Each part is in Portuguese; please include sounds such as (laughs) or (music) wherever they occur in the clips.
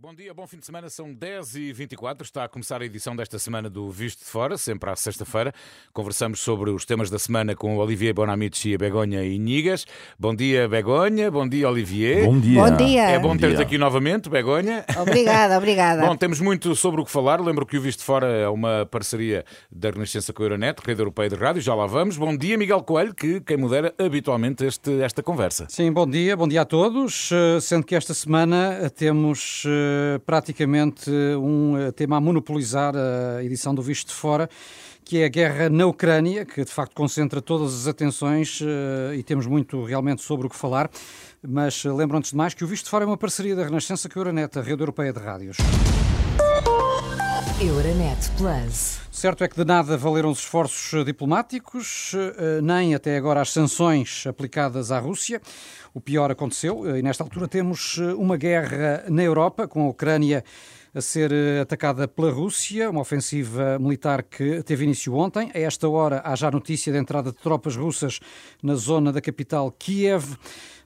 Bom dia, bom fim de semana, são 10h24, está a começar a edição desta semana do Visto de Fora, sempre à sexta-feira. Conversamos sobre os temas da semana com o Olivier Bonamici, a Begonha e Nigas. Bom dia, Begonha, bom dia, Olivier. Bom dia. Bom dia. É bom Bom ter-te aqui novamente, Begonha. Obrigada, (laughs) obrigada. Bom, temos muito sobre o que falar. Lembro que o Visto de Fora é uma parceria da Renascença com a Euronet, Rede Europeia de Rádio, já lá vamos. Bom dia, Miguel Coelho, que quem modera habitualmente este, esta conversa. Sim, bom dia, bom dia a todos. Eh, Sendo que esta semana temos eh, praticamente um eh, tema a monopolizar a edição do Visto de Fora, que é a guerra na Ucrânia, que de facto concentra todas as atenções eh, e temos muito realmente sobre o que falar. Mas eh, lembro antes de mais que o Visto de Fora é uma parceria da Renascença com a Euronet, a rede europeia de rádios. Euronet Plus. Certo é que de nada valeram os esforços diplomáticos, eh, nem até agora as sanções aplicadas à Rússia. O pior aconteceu eh, e nesta altura temos eh, uma guerra na Europa, com a Ucrânia a ser atacada pela Rússia, uma ofensiva militar que teve início ontem. A esta hora há já notícia da entrada de tropas russas na zona da capital Kiev.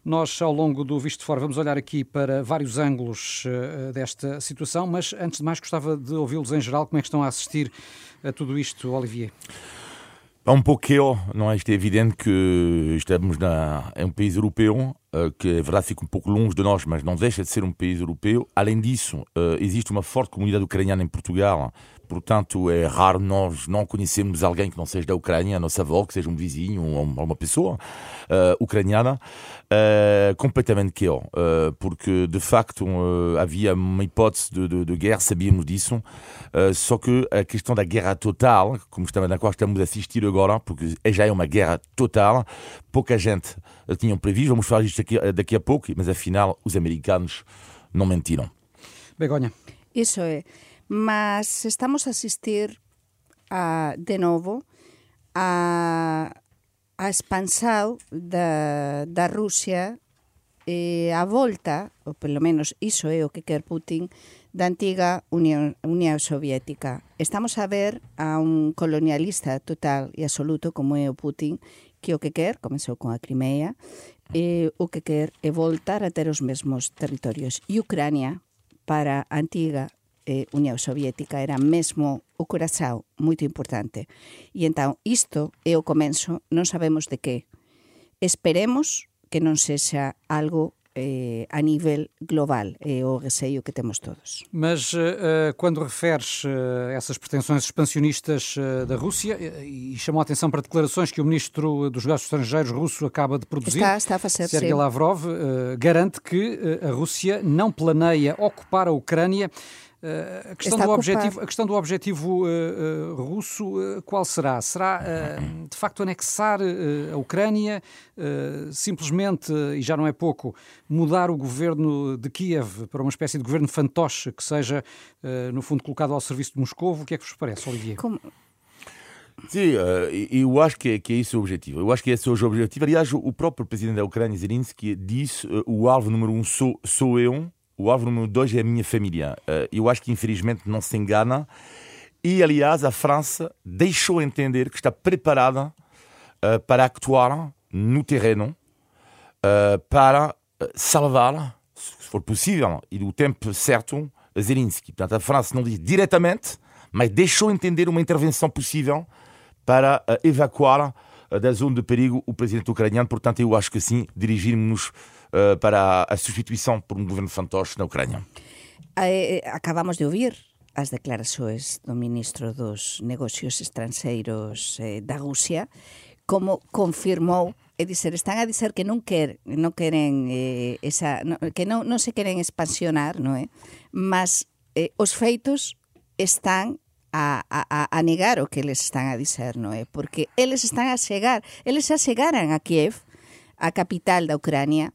Nós, ao longo do Visto de Fora, vamos olhar aqui para vários ângulos eh, desta situação, mas antes de mais gostava de ouvi-los em geral, como é que estão a assistir a tudo isto, Olivier? Um pouquinho, não é? Isto é evidente que estamos na, é um país europeu, eh, que é verdade fica um pouco longe de nós, mas não deixa de ser um país europeu. Além disso, eh, existe uma forte comunidade ucraniana em Portugal, portanto é raro nós não conhecermos alguém que não seja da Ucrânia, a nossa avó, que seja um vizinho ou uma pessoa eh, ucraniana, eh, completamente que porque de facto havia uma hipótese de, de, de guerra, sabíamos disso, só que a questão da guerra total, como estamos, na qual estamos a assistir agora, porque já é uma guerra total, pouca gente tinha previsto, vamos falar disto daqui, daqui a pouco, mas afinal os americanos não mentiram. Begonha. Iso é. mas estamos a asistir a, de novo a, a expansao da, da Rusia e a volta, ou pelo menos iso é o que quer Putin, da antiga Unión, Unión Soviética. Estamos a ver a un colonialista total e absoluto como é o Putin, que o que quer, comezou con a Crimea, e o que quer é voltar a ter os mesmos territorios. E Ucrania, para a antiga eh, Unión Soviética era mesmo o corazao moito importante. E entón, isto é o comenzo, non sabemos de que. Esperemos que non sexa algo eh, a nível global, é o receio que temos todos. Mas eh, eh, quando referes essas pretensões expansionistas da Rússia, eh, e chamou a atenção para declarações que o ministro dos Negócios Estrangeiros russo acaba de produzir, Está, está a fazer Sergei sim. Lavrov, garante que a Rússia não planeia ocupar a Ucrânia. Eh, a, questão do objetivo, a questão do objetivo eh, eh, russo, eh, qual será? Será, de facto, anexar a Ucrânia, simplesmente, e já não é pouco, mudar o governo de Kiev para uma espécie de governo fantoche que seja, no fundo, colocado ao serviço de Moscou? O que é que vos parece, Olivier? Como, Sim, eu acho que é, que é esse o objetivo. Eu acho que esse é o objetivo. Aliás, o próprio presidente da Ucrânia, Zelensky, disse o alvo número um sou, sou eu, o alvo número dois é a minha família. Eh, Eu acho que, infelizmente, não se engana. E, aliás, a França deixou entender que está preparada eh, para actuar no terreno eh, para salvar, se for possível, e do tempo certo, Zelensky. Portanto, a França não diz diretamente, mas deixou entender uma intervenção possível para evacuar da zona de perigo o presidente ucraniano. Portanto, eu acho que sim, dirigirmos-nos eh, para a substituição por um governo fantoche na Ucrânia. eh, acabamos de ouvir as declarações do ministro dos Negocios Estranxeiros eh, da Rusia, como confirmou é dizer, están a dizer que non quer, non queren eh, esa, no, que non, non se queren expansionar, non é? Mas eh, os feitos están a, a, a negar o que eles están a dizer, non é? Porque eles están a chegar, eles xa chegaran a Kiev, a capital da Ucrania,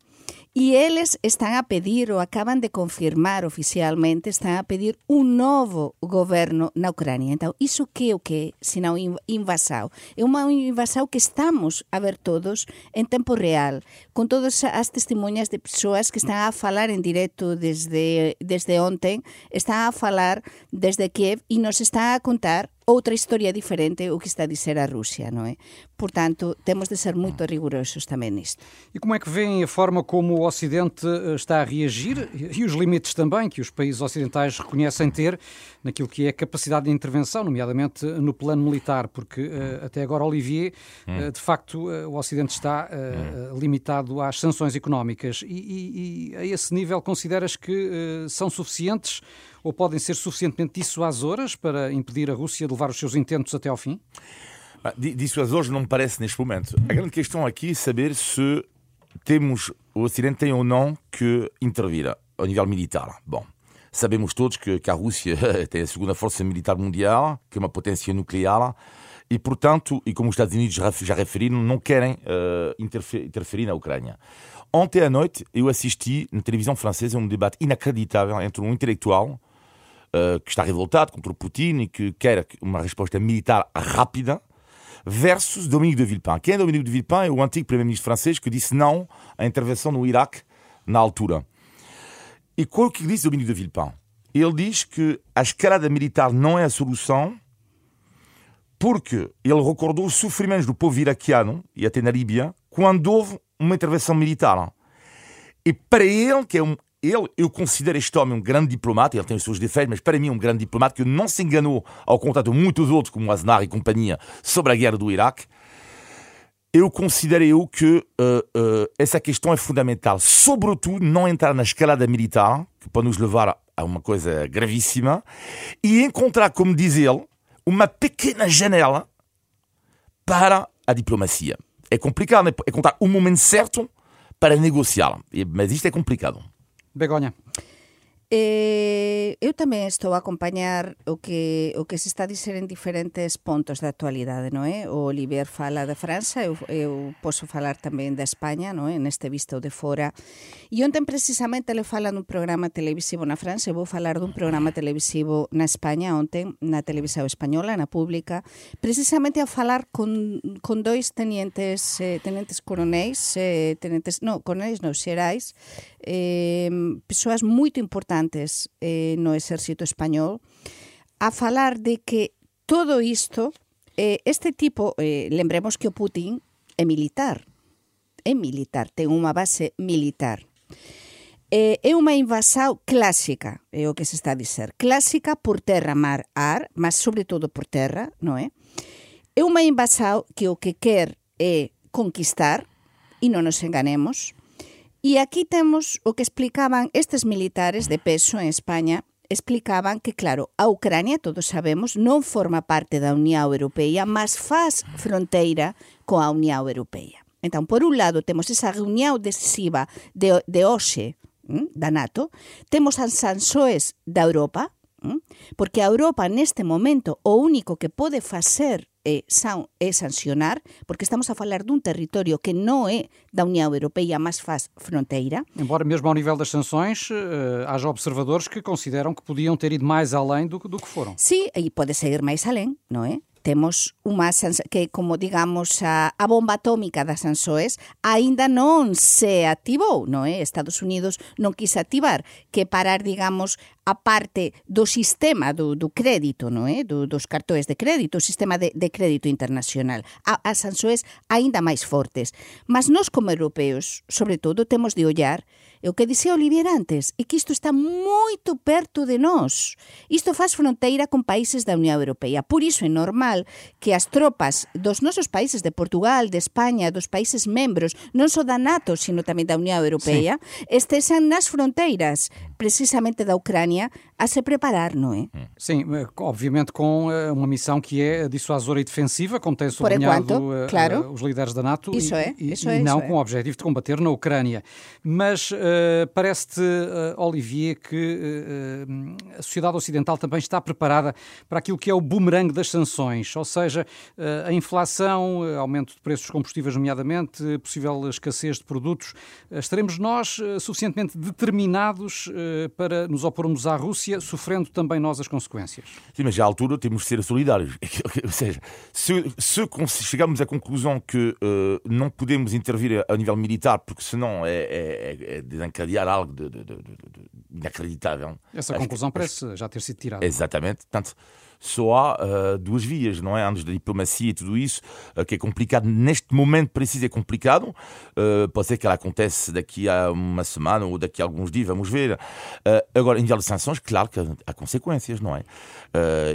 E eles están a pedir, ou acaban de confirmar oficialmente, están a pedir un novo goberno na Ucrania. Então, iso que é o que senão invasão? É unha invasão que estamos a ver todos en tempo real, con todas as testemunhas de persoas que están a falar en directo desde, desde ontem, están a falar desde Kiev e nos están a contar outra historia diferente o que está a dizer a Rússia, não é? Portanto, temos de ser muito rigorosos também nisto. E como é que veem a forma como o Ocidente eh, está a reagir e os limites também que os países ocidentais reconhecem ter naquilo que é a capacidade de intervenção, nomeadamente no plano militar, porque uh, até agora, Olivier, uh, de facto, o Ocidente está limitado às sanções económicas. E, e, e, a esse nível consideras que são suficientes ou podem ser suficientemente dissuasoras para impedir a Rússia de levar os seus intentos até ao fim? Dissuasores não me parece neste momento. A grande questão aqui é saber se temos o Ocidente tem ou não que intervir ao nível militar. Bom, Sabemos todos que, que a Rússia (laughs) tem a segunda força militar mundial, que é uma potência nuclear, e, portanto, e como os Estados Unidos já referiram, não querem uh, interferir, interferir na Ucrânia. Ontem à noite eu assisti na televisão francesa um debate inacreditável entre um intelectual uh, que está revoltado contra o Putin e que quer uma resposta militar rápida versus Dominique de Villepin. Quem é Dominique de Villepin? É o antigo primeiro-ministro francês que disse não à intervenção no Iraque na altura. E qual que diz Domingos de Villepin? Ele diz que a escalada militar não é a solução porque ele recordou os sofrimentos do povo iraquiano e até na Líbia quando houve uma intervenção militar. E para ele, que é um, ele, eu considero este homem um grande diplomata, ele tem os seus defeitos, mas para mim é um grande diplomata que não se enganou ao contato de muitos outros, como Aznar e companhia, sobre a guerra do Iraque eu considerei eu que uh, uh, essa questão é fundamental. Sobretudo, não entrar na escalada militar, que pode nos levar a uma coisa gravíssima, e encontrar, como diz ele, uma pequena janela para a diplomacia. É complicado, né? é encontrar o momento certo para negociar. Mas isto é complicado. Begonha. Eh, eu tamén estou a acompañar o que o que se está a dizer en diferentes pontos da actualidade, non é? O Oliver fala de França, eu, eu posso falar tamén da España, non é? Neste visto de fora. E ontem precisamente le fala dun programa televisivo na França, eu vou falar dun programa televisivo na España ontem, na televisión española, na pública, precisamente a falar con, con dois tenientes eh, tenentes coronéis, eh, tenentes, non, coronéis, non, xerais, eh, persoas moito importantes eh, no exército español a falar de que todo isto, eh, este tipo, eh, lembremos que o Putin é militar, é militar, ten unha base militar. Eh, é unha invasão clásica, é o que se está a dizer. Clásica por terra, mar, ar, mas sobretudo por terra, non é? É unha invasão que o que quer é conquistar, e non nos enganemos, E aquí temos o que explicaban estes militares de peso en España explicaban que, claro, a Ucrania, todos sabemos, non forma parte da Unión Europea, mas faz fronteira coa Unión Europea. Entón, por un lado, temos esa reunión decisiva de, de hoxe mm, da NATO, temos as sansoes da Europa, porque a Europa neste momento o único que pode facer é, san, é sancionar, porque estamos a falar dun territorio que non é da Unión Europeia, mas faz fronteira. Embora mesmo ao nível das sanções uh, haja observadores que consideram que podiam ter ido mais além do, do que foram. Sí, e pode seguir máis além, non é? temos unha que como digamos a, a bomba atómica das Sansoes aínda non se activou, non é? Estados Unidos non quise activar, que parar digamos a parte do sistema do, do crédito, non é? Eh? Do, dos cartóis de crédito, o sistema de, de crédito internacional. A, as sansoes aínda máis fortes. Mas nós como europeos, sobre todo, temos de ollar e o que dixía Olivier antes, é que isto está moito perto de nós. Isto faz fronteira con países da Unión Europea. Por iso é normal que as tropas dos nosos países de Portugal, de España, dos países membros, non só da NATO, sino tamén da Unión Europea, sí. estexan nas fronteiras precisamente da Ucrania Ucrânia a se preparar, não é? Sim, eh, obviamente com eh, uma missão que é dissuasora e defensiva, como tem sublinhado enquanto, eh, claro. os líderes da NATO, isso e, é, isso e, é, e não isso com é. o objetivo de combater na Ucrânia. Mas uh, parece-te, uh, Olivier, que uh, a sociedade ocidental também está preparada para aquilo que é o boomerang das sanções, ou seja, a inflação, aumento de preços dos combustíveis, nomeadamente, possível escassez de produtos. Estaremos nós suficientemente determinados para nos opormos à Rússia, sofrendo também nós as consequências. Sim, mas à altura temos de ser solidários. (laughs) Ou seja, se, se chegamos à conclusão que uh, não podemos intervir a nível militar, porque senão é, é, é, desencadear algo de, de, de, inacreditável. Essa conclusão que- parece já ter sido tirada. Exatamente. Portanto, só há uh, duas vias, não é? Antes da diplomacia e tudo isso, uh, que é complicado. Neste momento preciso é complicado. Uh, pode ser que ela acontece daqui a uma semana ou daqui a alguns dias, vamos ver. Agora, em nível de sanções, claro que há consequências, não é?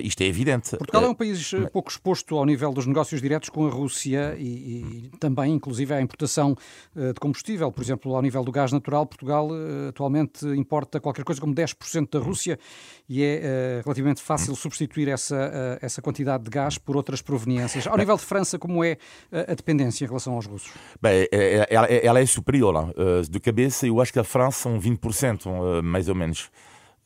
Isto é evidente. Portugal é um país pouco exposto ao nível dos negócios diretos com a Rússia e, e também, inclusive, à importação de combustível. Por exemplo, ao nível do gás natural, Portugal atualmente importa qualquer coisa como 10% da Rússia e é relativamente fácil substituir essa, eh, essa quantidade de gás por outras proveniências. Ao nível de França, como é eh, a dependência em relação aos russos? Bem, é- é- ela, ela é superior. Uh, de cabeça, eu acho que a França são 20%, uh, mais ou menos.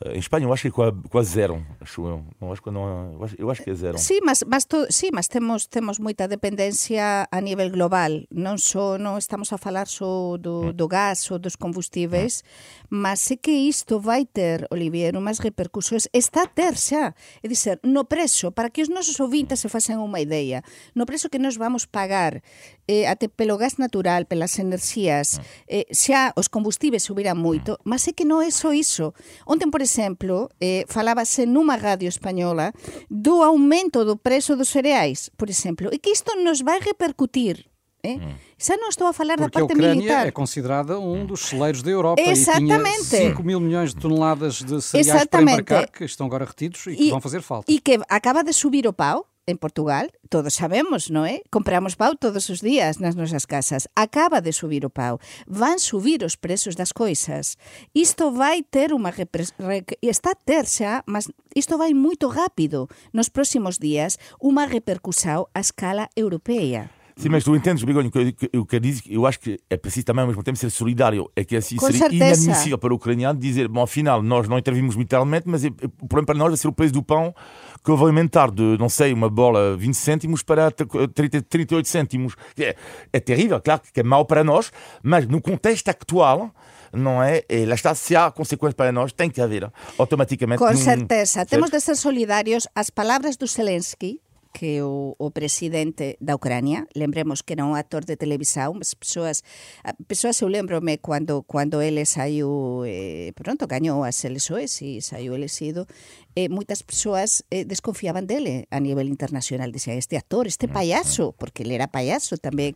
Em Espanha, eu acho que quase, zero, acho eu. Não, acho que não, eu, acho, que é zero. Sí, mas, mas, to, sí, mas temos, temos moita dependencia a nivel global. Non só non estamos a falar só do, do gas ou dos combustíveis, mas é que isto vai ter, Olivier, unhas repercusións. Está a ter xa. É dizer, no preso, para que os nosos ouvintes se facen unha idea, no preso que nos vamos pagar eh, até pelo gas natural, pelas enerxías, eh, xa os combustíveis subiran moito, mas é que non é só iso. Ontem, por exemplo, eh, falábase nunha radio española do aumento do preço dos cereais, por exemplo, e que isto nos vai repercutir. Eh? Xa non estou a falar da Porque a parte Ucrânia militar. é considerada um dos celeiros da Europa Exatamente. e tinha 5 mil milhões de toneladas de cereais para Exatamente. embarcar, que estão agora retidos e que vão fazer falta. E que acaba de subir o pau en Portugal, todos sabemos, non é? Compramos pau todos os días nas nosas casas. Acaba de subir o pau. Van subir os preços das coisas. Isto vai ter unha repres... re- está a ter xa, mas isto vai moito rápido. Nos próximos días, unha repercussão a escala europeia. Sim, mas tu entendes, Begonha, que eu- quero dizer, eu acho que é preciso também ao mesmo tempo ser solidário. É que assim Com seria certeza. inadmissível para o ucraniano dizer, bom, afinal, nós não intervimos militarmente, mas é- é- o problema para nós vai ser o preço do pão que vai aumentar de, não sei, uma bola 20 cêntimos para 30, 38 cêntimos. É, é terrível, claro que é mau para nós, mas no contexto actual, não é? E lá está, se há consequências para nós, tem que haver automaticamente. Con num- certeza. Temos de ser solidarios. As palabras do Zelensky, que o, o presidente da Ucrania, lembremos que era un actor de televisão, as persoas, a- persoas eu lembro-me quando, quando ele saiu, eh, pronto, gañou as eleições e saiu elegido, eh, moitas persoas eh, desconfiaban dele a nivel internacional. Dicían, este actor, este payaso, porque ele era payaso tamén.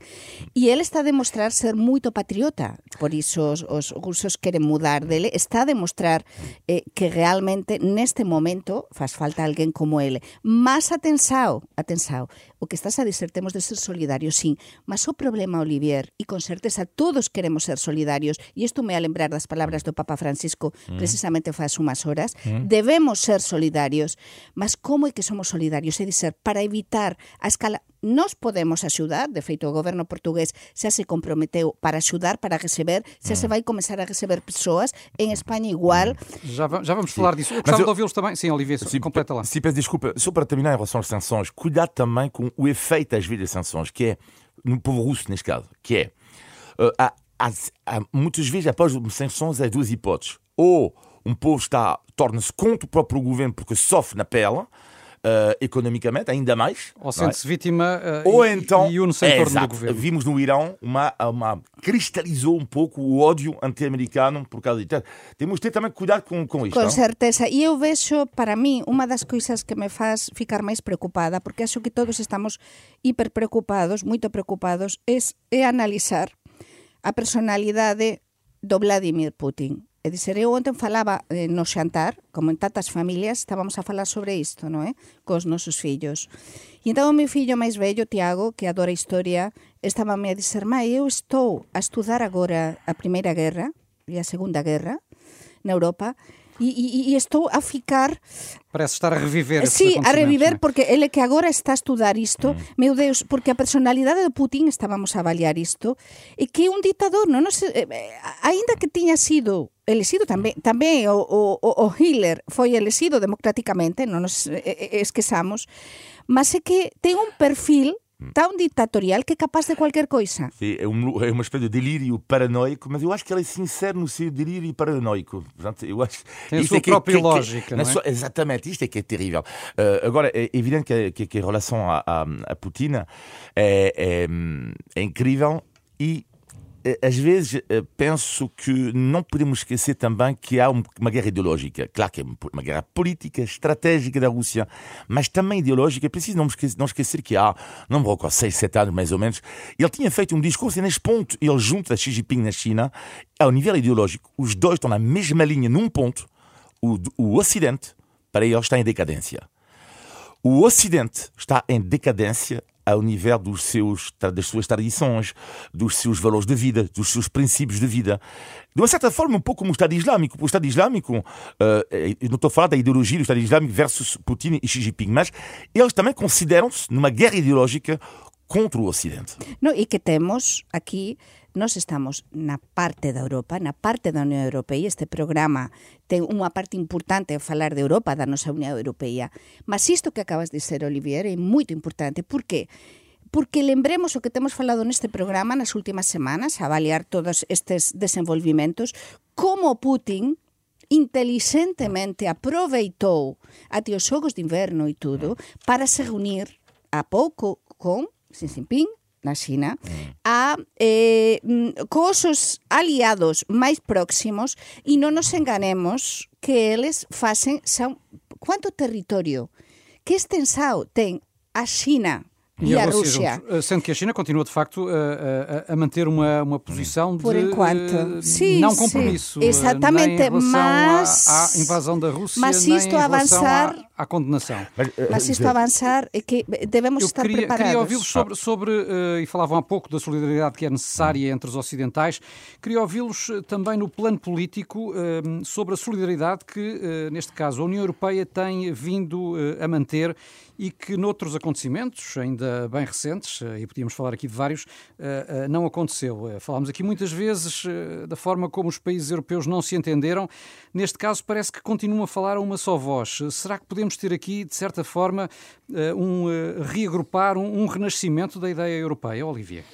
E ele está a demostrar ser moito patriota, por iso os, os rusos queren mudar dele, está a demostrar eh, que realmente neste momento faz falta alguén como ele. Mas atensao, atensao, o que estás a dizer, temos de ser solidarios, sim, mas o problema, Olivier, e con certeza todos queremos ser solidarios, e isto me a lembrar das palabras do Papa Francisco precisamente faz unhas horas, debemos ser solidarios, mas como é que somos solidarios? É dizer, para evitar a escala Nos podemos axudar, de feito o goberno portugués xa se comprometeu para axudar, para receber, xa se vai começar a receber persoas, en España igual, Já, já vamos falar disso. Eu gostava eu- de ouvi-los também. Sim, Olivia, completa lá. Sim, peço desculpa. Só para terminar em relação às sanções, cuidado também com o efeito às vezes das sanções, que é no povo russo, neste caso, que é uh, há, há, há muitas vezes após as sanções há duas hipóteses. Ou um povo está torna-se contra o próprio governo porque sofre na pele, uh, economicamente, ainda mais. Ou não é? sente-se vítima eh, Ou e, então, e une-se em é, torno do exato. governo. vimos no Irão uma, uma cristalizou um pouco o ódio anti-americano por causa disso. Temos de ter também cuidado com, com isto. Con não? certeza. E eu vexo, para mí, unha das coisas que me faz ficar máis preocupada, porque acho que todos estamos hiper preocupados, moito preocupados, es, é analizar a personalidade do Vladimir Putin. É dizer, eu ontem falaba eh, no xantar, como en tantas familias, estábamos a falar sobre isto, non é? Eh, cos nosos fillos. E entón o meu fillo máis vello, Tiago, que adora historia, estaba a dizer, mai, eu estou a estudar agora a Primeira Guerra e a Segunda Guerra na Europa, e, e, e estou a ficar Parece estar a reviver Sí, a reviver não é? porque ele que agora está a estudar isto, meu Deus, porque a personalidade de Putin estábamos a avaliar isto, e que é un ditador, non nos, eh, eh, aínda que tiña sido elexido tamén, tamén o, o, o Hitler foi elexido democráticamente, non nos eh, esquezamos, mas é que ten un perfil tan dictatorial que é capaz de cualquier coisa. Sim, é, um, é uma espécie de delírio paranoico, mas eu acho que ele é sincero no seu delírio paranoico. Portanto, eu acho, Tem a isto sua é que é- própria que- que- lógica, na não é? sua- exatamente, isto é que é terrível. Uh, agora, é evidente que, que, que em relação a, a, a Putin é, é, é incrível e eh, às vezes eh, penso que não podemos esquecer também que há uma guerra ideológica. Claro que é uma guerra política, estratégica da Rússia, mas também ideológica. É preciso não esquecer, não esquecer que há, não me recordo, 6, 7 anos mais ou menos, ele tinha feito um discurso e neste ponto ele junta Xi Jinping na China, ao nível ideológico, os dois estão na mesma linha num ponto, o, o Ocidente, para ele, está em decadência. O Ocidente está em decadência ao nível dos seus, das suas tradições, dos seus valores de vida, dos seus princípios de vida. De uma certa forma, um pouco como o Estado Islâmico. O Estado Islâmico, uh, não estou a falar da ideologia do Estado Islâmico versus Putin e Xi Jinping, mas eles também consideram-se numa guerra ideológica contra o Ocidente. No, e que temos aqui nós estamos na parte da Europa, na parte da Unión Europea, este programa ten unha parte importante a falar de Europa, da nosa Unión Europea. Mas isto que acabas de ser, Olivier, é moito importante. Por que? Porque lembremos o que temos falado neste programa nas últimas semanas, avaliar todos estes desenvolvimentos, como Putin inteligentemente aproveitou até os xogos de inverno e tudo para se reunir a pouco con Xi Jinping na China mm. a eh, mm, cos os aliados máis próximos e non nos enganemos que eles facen xa, quanto territorio? Que extensao ten a China e, e a, a Rússia. Juntos. Eh, sendo que a China continua, de facto, a, a, a manter uma, uma posição Por de enquanto. Uh, sim, não compromisso. Sim. Exatamente, mas. À, à, invasão da Rússia, mas isto nem avançar. À, à, condenação. Mas, uh, mas isto avançar é que devemos Eu estar queria, preparados. Queria ouvi-los sobre, sobre uh, e falavam há pouco da solidariedade que é necessária entre os ocidentais, queria ouvi-los também no plano político sobre a solidariedade que, neste caso, a União Europeia tem vindo a manter e que noutros acontecimentos, ainda bem recentes, e podíamos falar aqui de vários, não aconteceu. Falámos aqui muitas vezes da forma como os países europeus não se entenderam. Neste caso, parece que continuam a falar a uma só voz. Será que podemos ter aqui, de certa forma, um reagrupar, um renascimento da ideia europeia, Olivier?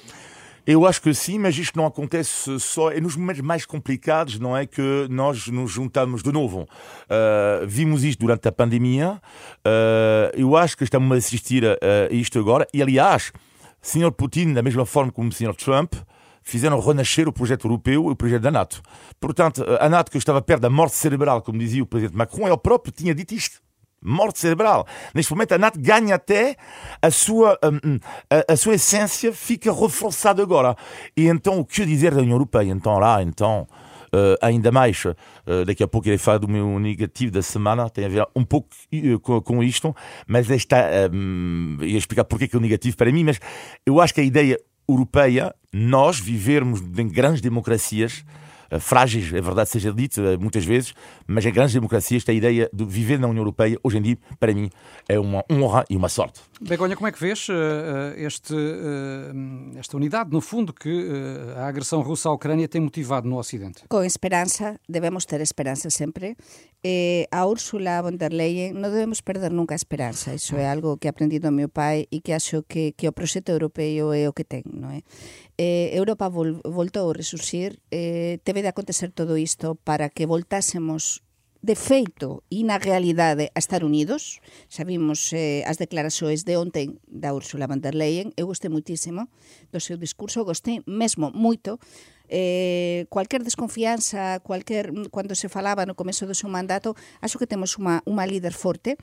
Eu acho que sim, mas isto não acontece só. É nos momentos mais complicados, não é? Que nós nos juntamos de novo. Uh, vimos isto durante a pandemia. Uh, eu acho que estamos a assistir a, a isto agora. E, aliás, Sr. Putin, da mesma forma como o Sr. Trump, fizeram renascer o projeto europeu e o projeto da NATO. Portanto, a NATO, que estava perto da morte cerebral, como dizia o presidente Macron, ele próprio tinha dito isto morte cerebral. Neste momento, a NATO ganha até a sua, um, a, a, sua essência fica reforçada agora. E então, o que dizer da União Europeia? Então, lá, então, uh, ainda mais, uh, daqui a pouco ele fala do meu negativo da semana, tem a ver um pouco uh, com, com, isto, mas esta, um, ia explicar porque é que é o negativo para mim, mas eu acho que a ideia europeia, nós vivermos em grandes democracias, eh, frágeis, é verdade seja dito eh, muitas vezes, mas em grandes democracias esta ideia de viver na União Europeia, hoje em dia, para mim, é uma honra e uma sorte. Begonha, como é que vês este, esta unidade, no fundo, que a agressão russa à Ucrânia tem motivado no Ocidente? Com esperança, devemos ter esperança sempre. Eh, a Úrsula von der Leyen non debemos perder nunca a esperanza. Iso é algo que aprendi do meu pai e que acho que, que o proxecto europeo é o que ten, non é? eh, Europa vol, voltou a resurxir, eh, teve de acontecer todo isto para que voltásemos de feito e na realidade a estar unidos. Sabimos eh, as declaraxoes de ontem da Ursula von der Leyen, eu gostei muitísimo do seu discurso, gostei mesmo moito eh, cualquier desconfianza, cualquier mm, cando se falaba no comezo do seu mandato, acho que temos unha, unha líder forte.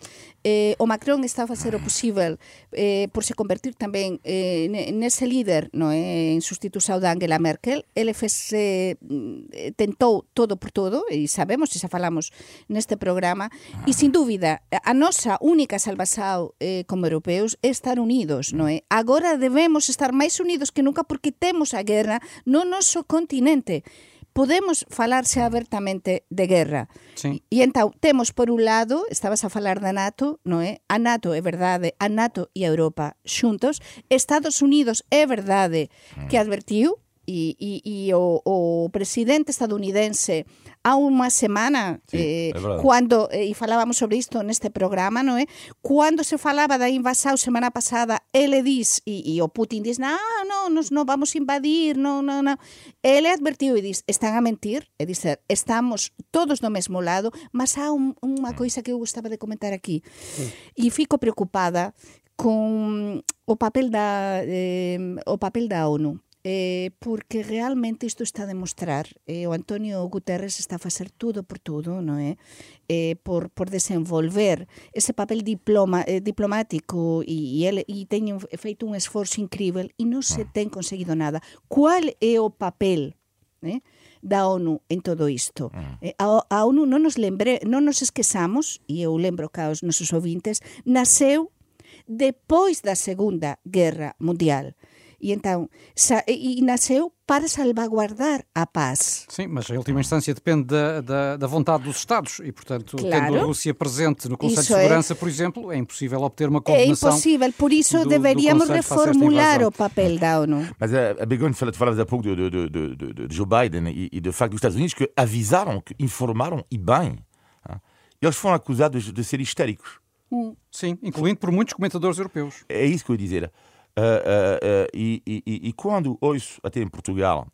Eh, o Macron está a facer o posible eh, por se convertir tamén eh, nese líder no, eh, en sustitución da Angela Merkel. Ele fez, eh, tentou todo por todo, e sabemos, e xa falamos neste programa, e sin dúbida, a nosa única salvação eh, como europeos é estar unidos, non é? Eh. Agora debemos estar máis unidos que nunca porque temos a guerra no noso continente podemos falarse abertamente de guerra. Sí. E entón, temos por un lado, estabas a falar da NATO, non é? A NATO é verdade, a NATO e a Europa xuntos. Estados Unidos é verdade que advertiu e, e, e o, o presidente estadounidense a unha semana sí, eh, cuando, eh, e falábamos sobre isto neste programa, non é? Eh, Cando se falaba da invasao semana pasada, ele dis, e, e o Putin dis, non, non, nos non vamos invadir, non, non, non. Ele advertiu e dis, están a mentir, e dicer, estamos todos do mesmo lado, mas há un, unha coisa que eu gostaba de comentar aquí. Sí. E fico preocupada con o papel da eh, o papel da ONU. Eh, porque realmente isto está a demostrar eh, o Antonio Guterres está a facer tudo por tudo non é? Eh, por, por desenvolver ese papel diploma, eh, diplomático e, e, ele, e teñen feito un esforzo incrível e non se ten conseguido nada. Qual é o papel eh, da ONU en todo isto? Eh, a, a ONU non nos lembre non nos esquezamos e eu lembro que aos nosos ouvintes nasceu depois da Segunda Guerra Mundial e então e nasceu para salvaguardar a paz. Sim, mas a última instância depende da, da, da vontade dos Estados e, portanto, claro. tendo a Rússia presente no Conselho isso de Segurança, é... por exemplo, é impossível obter uma coordenação. É impossível, por isso do, deveríamos do reformular o papel da ONU. Mas a, Begonha falava há pouco de, de, de, de, Joe Biden e, e do facto dos Estados Unidos que avisaram, que informaram e bem. Eles foram acusados de ser histéricos. Sim, incluindo por muitos comentadores europeus. É isso que eu ia dizer. Uh, uh, e, e, e, quando ouço, até em Portugal,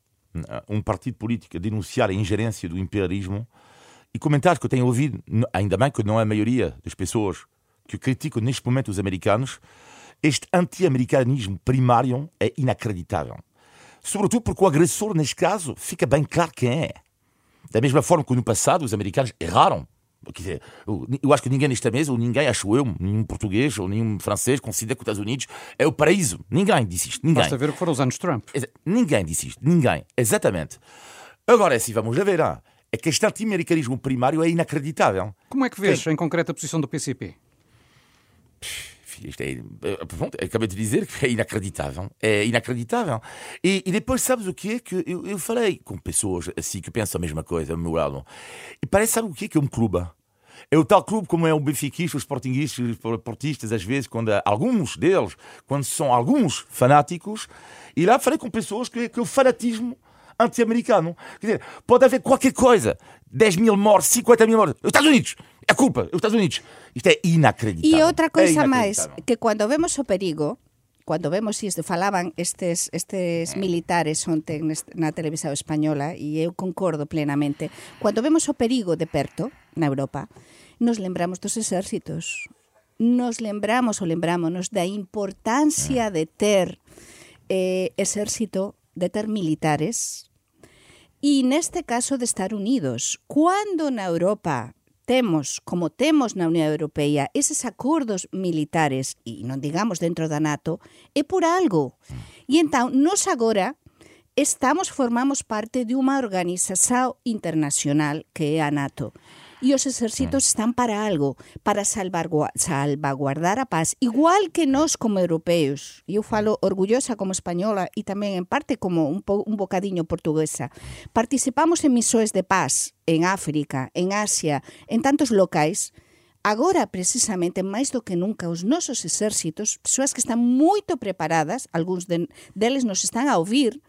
um partido político denunciar a ingerência do imperialismo, e comentários que eu tenho ouvido, ainda bem que não é a maioria das pessoas que criticam neste momento os americanos, este anti-americanismo primário é inacreditável. Sobretudo porque o agressor, neste caso, fica bem claro quem é. Da mesma forma que no passado os americanos erraram Dizer, eu acho que ninguém nesta mesa, ou ninguém, acho eu, nenhum português ou nenhum francês considera que os Estados Unidos é o paraíso. Ninguém disse isto. Ninguém. Basta ver o que foram os anos Trump. Ninguém disse isto. Ninguém. Exatamente. Agora, assim, vamos a ver. Ah, é que este anti-americanismo primário é inacreditável. Como é que vês, em concreto, a posição do PCP? Isto é, eh, pronto, acabei de dizer que é inacreditável. É inacreditável. E, e depois, sabes o que é? Que eu, eu, falei com pessoas assim que pensam a mesma coisa, ao meu lado. E parece, sabe o que é? Que é um clube. É o tal clube como é o benfiquista, os sportinguistas, os portistas, às vezes, quando alguns deles, quando são alguns fanáticos, e lá falei com pessoas que, que o fanatismo anti-americano. Quer dizer, pode haver qualquer coisa. 10 mil mortes, 50 mil mortes. Os Estados Unidos! É culpa, os Estados Unidos. Isto é inacreditável. E outra coisa é máis, que quando vemos o perigo, cuando vemos isto, falaban estes, estes militares ontem na televisión española e eu concordo plenamente, cuando vemos o perigo de perto na Europa, nos lembramos dos exércitos, nos lembramos ou lembrámonos da importancia de ter eh, exército, de ter militares, e neste caso de estar unidos. Cando na Europa temos, como temos na Unión Europea, eses acordos militares, e non digamos dentro da NATO, é por algo. E entón, nos agora estamos, formamos parte de unha organización internacional que é a NATO. E os exércitos están para algo, para salvaguardar a paz, igual que nós como europeos. Eu falo orgullosa como española e tamén en parte como un, po, un bocadiño portuguesa. Participamos en misións de paz en África, en Asia, en tantos locais, Agora, precisamente, máis do que nunca, os nosos exércitos, persoas que están moito preparadas, algúns de, deles nos están a ouvir,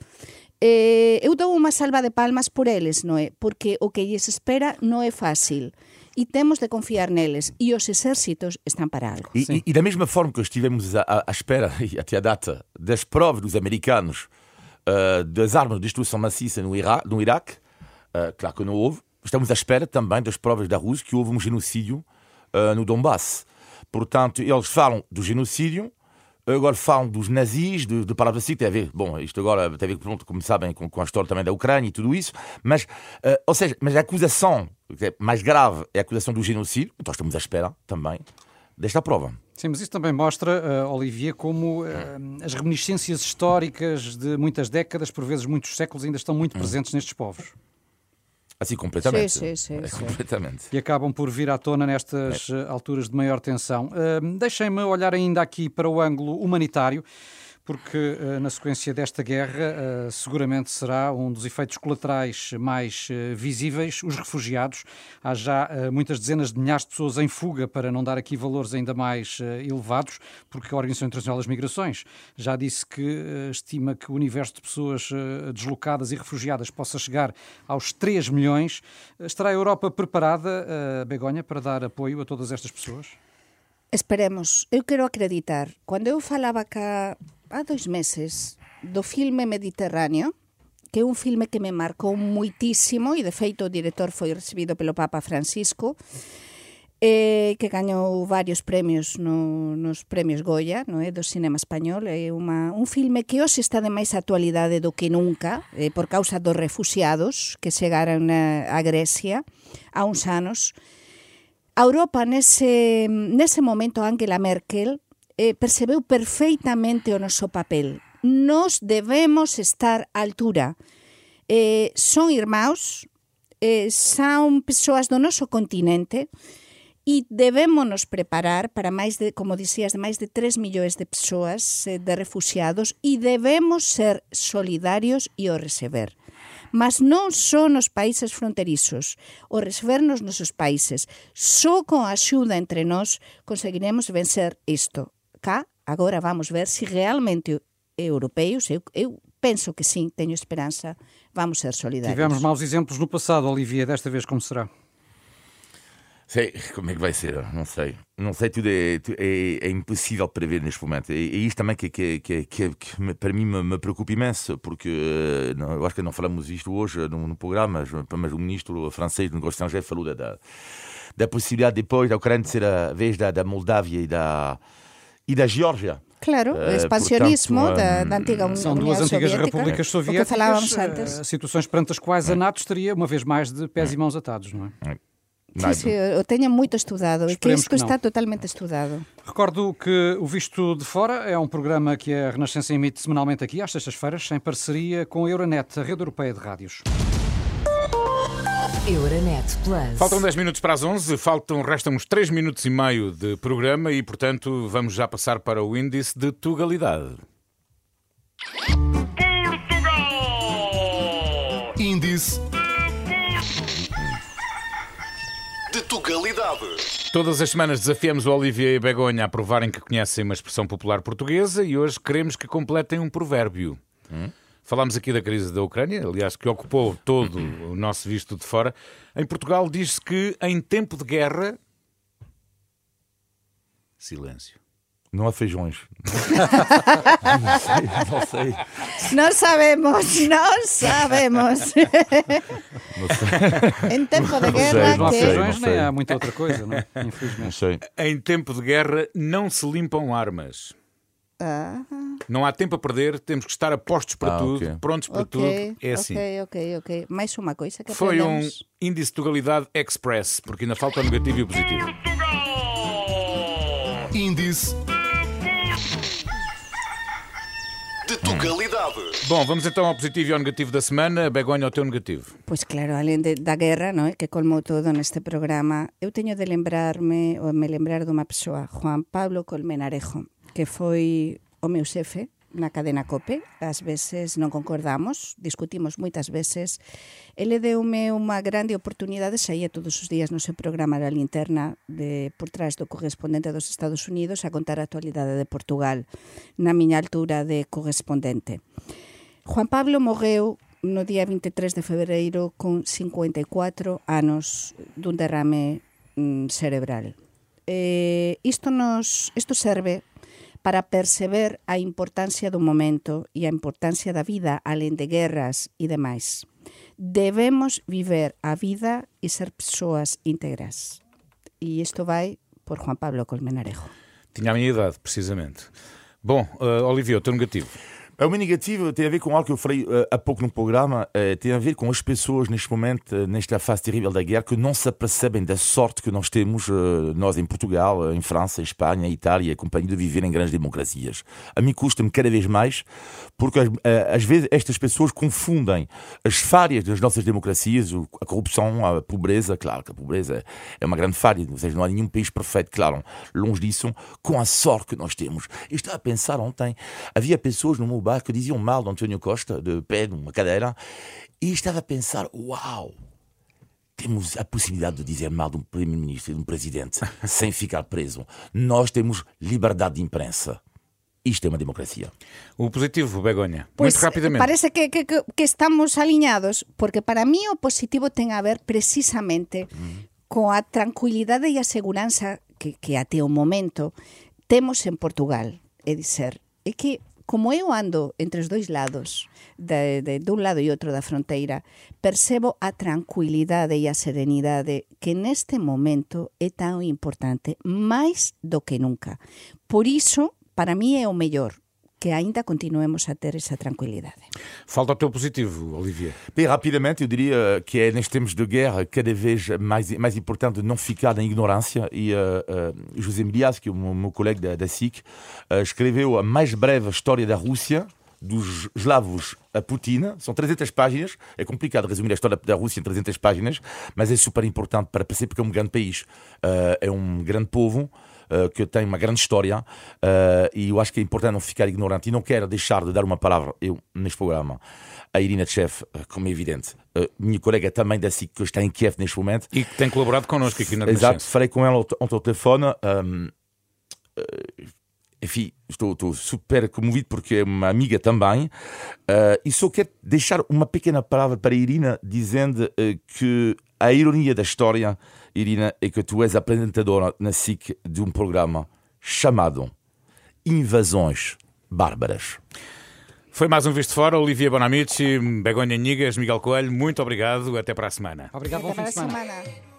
eh, eu dou unha salva de palmas por eles, non é? Porque o que lles espera non é fácil e temos de confiar neles e os exércitos estão para algo. E, e, e da mesma forma que estivemos à, à espera (laughs) até a data das provas dos americanos uh, das armas de destruição maciça no, Ira no Iraque, uh, claro que não houve, estamos à espera também das provas da Rússia que houve um genocídio uh, no Donbass. Portanto, eles falam do genocídio, Agora falam dos nazis, de, de palavras assim, tem a ver, bom, isto agora tem a ver, pronto, como sabem, com, com a história também da Ucrânia e tudo isso, mas, uh, ou seja, mas a acusação é mais grave é a acusação do genocídio, então estamos à espera também desta prova. Sim, mas isso também mostra, uh, Olivier, como uh, as reminiscências históricas de muitas décadas, por vezes muitos séculos, ainda estão muito hum. presentes nestes povos. Assim, completamente. Sim, sim, sim, é, completamente. E acabam por vir à tona nestas é. alturas de maior tensão. Uh, Deixem-me olhar ainda aqui para o ângulo humanitário porque eh, na sequência desta guerra eh, seguramente será um dos efeitos colaterais mais eh, visíveis os refugiados. Há já muitas dezenas de milhares de pessoas em fuga, para não dar aqui valores ainda mais elevados, porque a Organização Internacional das Migrações já disse que estima que o universo de pessoas deslocadas e refugiadas possa chegar aos 3 milhões. Estará a Europa preparada, Begonha, para dar apoio a todas estas pessoas? Esperemos. Eu quero acreditar. Quando eu falava cá há dois meses do filme Mediterráneo, que é un filme que me marcou muitísimo e de feito o director foi recibido pelo Papa Francisco eh, que gañou varios premios no, nos premios Goya no é do cinema español. É uma, un filme que hoxe está de máis actualidade do que nunca eh, por causa dos refugiados que chegaron a, a Grecia há uns anos. A Europa nese, nese momento Angela Merkel eh, percebeu perfeitamente o noso papel. Nos debemos estar á altura. Eh, son irmãos, eh, son persoas do noso continente, e debémonos preparar para máis de, como dicías, de máis de 3 millóns de persoas eh, de refugiados e debemos ser solidarios e o receber. Mas non son os países fronterizos, o receber nos nosos países. Só con a axuda entre nós conseguiremos vencer isto. Cá, agora vamos ver se realmente europeus, eu, eu penso que sim, teño esperanza, vamos ser solidarios. Tivemos maus exemplos no passado, Olivia, desta vez como será? Sei, como é que vai ser? Não sei. Não sei, tudo é, é, é impossível prever neste momento. É, é isto também que, que, que, que, que para mim me, me, preocupa imenso, porque não, eu acho que não falamos isto hoje no, no programa, mas, mas, o ministro francês do negócio estrangeiro falou da, da, da, possibilidade depois da Ucrânia de ser a vez da, da Moldávia e da, e da Geórgia. Claro, o expansionismo uh, portanto, da, da, antiga União São duas antigas Soviética, repúblicas soviéticas, antes. situações perante as quais a NATO estaria, uma vez mais, de pés e mãos atados, não é? Sim, sim, eu tenho muito estudado e que isto que está totalmente estudado. Recordo que o Visto de Fora é um programa que a Renascença emite semanalmente aqui, às sextas-feiras, em parceria com a Euronet, a rede europeia de rádios. Euronet Plus. Faltam 10 minutos para as 11, faltam, restam uns 3 minutos e meio de programa e, portanto, vamos já passar para o índice de tugalidade. Índice de Tugalidade. Todas as semanas desafiamos o Olivier e a Begonha a provarem que conhecem uma expressão popular portuguesa e hoje queremos que completem um provérbio. Hum? Falámos aqui da crise da Ucrânia, aliás, que ocupou todo o nosso visto de fora. Em Portugal diz-se que em tempo de guerra. Silêncio. Não há feijões. (laughs) não sei, não sei. Não sabemos, não sabemos. Não sei. em tempo de guerra. Não há que... feijões, nem há muita outra coisa, não é? Infelizmente. Não sei. Em tempo de guerra não se limpam armas. Ah, Não há tempo a perder, temos que estar apostos para Ah, tudo, ok. prontos para tudo. É assim. Ok, ok, ok. Mais uma coisa que Foi um aprendemos. índice de tugalidade express, porque ainda falta o negativo e o positivo. Índice de Tugalidade. Bom, vamos então ao positivo e ao negativo da semana. Begonha, ao teu negativo. Pois claro, além de, da guerra, non é, que colmou todo neste programa, eu teño de lembrarme, ou me lembrar dunha persoa, Juan Pablo Colmenarejo, que foi o meu xefe na cadena COPE. Ás veces non concordamos, discutimos moitas veces. Ele deume unha grande oportunidade, saía todos os días no seu programa da linterna de por trás do correspondente dos Estados Unidos a contar a actualidade de Portugal na miña altura de correspondente. Juan Pablo morreu no día 23 de febreiro con 54 anos dun derrame mm, cerebral. Eh, isto nos isto serve para perceber a importancia do momento e a importancia da vida além de guerras e demais. Debemos viver a vida e ser persoas íntegras. E isto vai por Juan Pablo Colmenarejo. Tinha a minha idade, precisamente. Bom, uh, Olivia, o teu negativo. O meu negativo tem a ver com algo que eu falei uh, há pouco no programa, uh, tem a ver com as pessoas neste momento, uh, nesta fase terrível da guerra, que não se apercebem da sorte que nós temos, nós em Portugal, em França, em Espanha, em Itália, companhia de viver em grandes democracias. A mim custa-me cada vez mais, porque às vezes estas pessoas confundem as falhas das nossas democracias, a corrupção, a pobreza, claro que a pobreza é uma grande falha, ou seja, não há nenhum país perfeito, claro, longe disso, com a sorte que nós temos. Estava a pensar ontem, havia pessoas no meu bar que diziam mal de António Costa, de pé, numa cadeira, e estava a pensar: uau! Temos a possibilidade de dizer mal de um primeiro-ministro e de um presidente (laughs) sem ficar preso. Nós temos liberdade de imprensa. Isto é uma democracia. O positivo, Begonha. Pois, Muito rapidamente. Parece que, que, que, estamos aliñados, porque para mí o positivo ten a ver precisamente coa tranquilidade e a seguranza que, que até o momento temos en Portugal. É dizer, é que como eu ando entre os dois lados, de, de, de un lado e outro da fronteira, percebo a tranquilidade e a serenidade que neste momento é tão importante, máis do que nunca. Por iso, para mí é o mellor que ainda continuemos a ter essa tranquilidade. Falta o teu positivo, Olivier. Bem, rapidamente, eu diria que é nestes tempos de guerra cada vez mais, mais importante não ficar na ignorância. E uh, uh, José Milias, que é o meu, meu colega da, da SIC, uh, escreveu a mais breve história da Rússia dos eslavos a Putin. São 300 páginas. É complicado resumir a história da Rússia em 300 páginas, mas é super importante para perceber porque é um grande país. Uh, é um grande povo. Uh, que tem uma grande história uh, e eu acho que é importante não ficar ignorante e não quero deixar de dar uma palavra, eu, neste programa, a Irina Tchev, como é evidente, minha colega também da SIC, que está em Kiev neste momento. E que tem colaborado connosco aqui na Exato, falei com ela ontem ao telefone. Um, enfim, estou, estou, super comovido porque é uma amiga também. Uh, e só quero deixar uma pequena palavra para a Irina, dizendo uh, que a ironia da história, Irina, é que tu és apresentadora na SIC de um programa chamado Invasões Bárbaras. Foi mais um Visto Fora. Olivia Bonamici, Begonha Nigas, Miguel Coelho, muito obrigado. Até para a semana. Obrigado, bom Até fim de para a semana. semana.